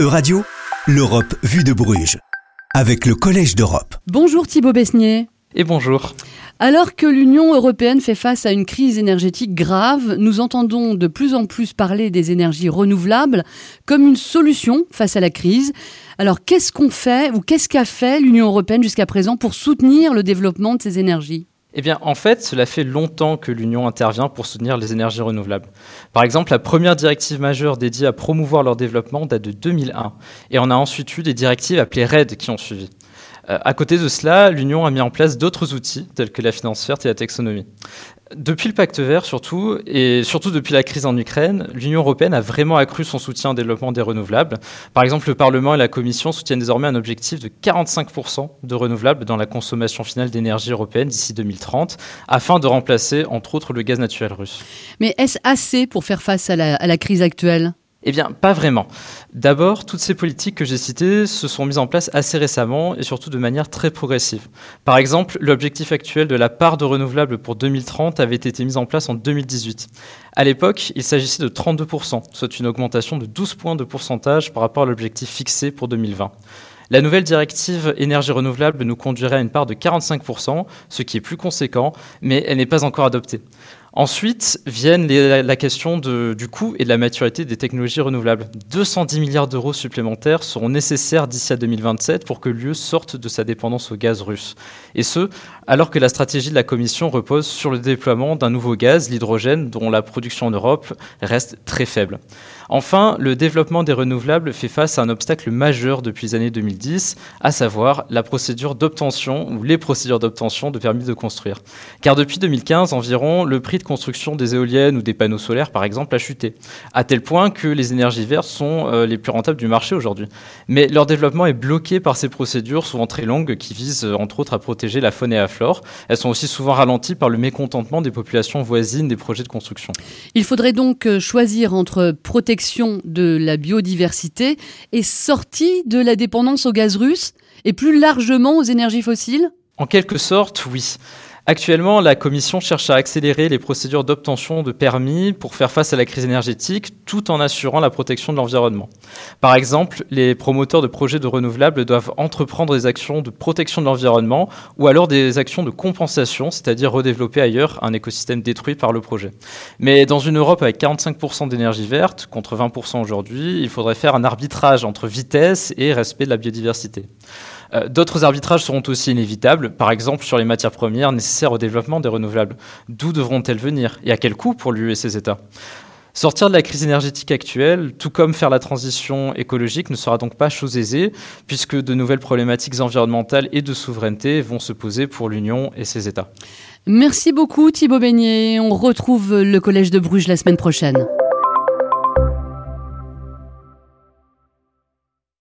Euradio, l'Europe vue de Bruges, avec le Collège d'Europe. Bonjour Thibaut Besnier. Et bonjour. Alors que l'Union européenne fait face à une crise énergétique grave, nous entendons de plus en plus parler des énergies renouvelables comme une solution face à la crise. Alors qu'est-ce qu'on fait ou qu'est-ce qu'a fait l'Union européenne jusqu'à présent pour soutenir le développement de ces énergies? Eh bien, en fait, cela fait longtemps que l'Union intervient pour soutenir les énergies renouvelables. Par exemple, la première directive majeure dédiée à promouvoir leur développement date de 2001, et on a ensuite eu des directives appelées RED qui ont suivi. Euh, à côté de cela, l'Union a mis en place d'autres outils, tels que la finance verte et la taxonomie. Depuis le pacte vert, surtout, et surtout depuis la crise en Ukraine, l'Union européenne a vraiment accru son soutien au développement des renouvelables. Par exemple, le Parlement et la Commission soutiennent désormais un objectif de 45% de renouvelables dans la consommation finale d'énergie européenne d'ici 2030, afin de remplacer, entre autres, le gaz naturel russe. Mais est-ce assez pour faire face à la, à la crise actuelle? Eh bien, pas vraiment. D'abord, toutes ces politiques que j'ai citées se sont mises en place assez récemment et surtout de manière très progressive. Par exemple, l'objectif actuel de la part de renouvelables pour 2030 avait été mis en place en 2018. À l'époque, il s'agissait de 32%, soit une augmentation de 12 points de pourcentage par rapport à l'objectif fixé pour 2020. La nouvelle directive énergie renouvelable nous conduirait à une part de 45%, ce qui est plus conséquent, mais elle n'est pas encore adoptée. Ensuite viennent la, question du coût et de la maturité des technologies renouvelables. 210 milliards d'euros supplémentaires seront nécessaires d'ici à 2027 pour que l'UE sorte de sa dépendance au gaz russe. Et ce, alors que la stratégie de la Commission repose sur le déploiement d'un nouveau gaz, l'hydrogène, dont la production en Europe reste très faible. Enfin, le développement des renouvelables fait face à un obstacle majeur depuis les années 2010, à savoir la procédure d'obtention ou les procédures d'obtention de permis de construire. Car depuis 2015 environ, le prix de construction des éoliennes ou des panneaux solaires, par exemple, a chuté, à tel point que les énergies vertes sont euh, les plus rentables du marché aujourd'hui. Mais leur développement est bloqué par ces procédures souvent très longues qui visent euh, entre autres à protéger la faune et la flore. Elles sont aussi souvent ralenties par le mécontentement des populations voisines des projets de construction. Il faudrait donc euh, choisir entre protection de la biodiversité et sortie de la dépendance au gaz russe et plus largement aux énergies fossiles? En quelque sorte, oui. Actuellement, la Commission cherche à accélérer les procédures d'obtention de permis pour faire face à la crise énergétique tout en assurant la protection de l'environnement. Par exemple, les promoteurs de projets de renouvelables doivent entreprendre des actions de protection de l'environnement ou alors des actions de compensation, c'est-à-dire redévelopper ailleurs un écosystème détruit par le projet. Mais dans une Europe avec 45% d'énergie verte contre 20% aujourd'hui, il faudrait faire un arbitrage entre vitesse et respect de la biodiversité. Euh, d'autres arbitrages seront aussi inévitables, par exemple sur les matières premières nécessaires au développement des renouvelables. D'où devront-elles venir et à quel coût pour l'UE et ses États? Sortir de la crise énergétique actuelle, tout comme faire la transition écologique, ne sera donc pas chose aisée, puisque de nouvelles problématiques environnementales et de souveraineté vont se poser pour l'Union et ses États. Merci beaucoup Thibaut Beignet. On retrouve le Collège de Bruges la semaine prochaine.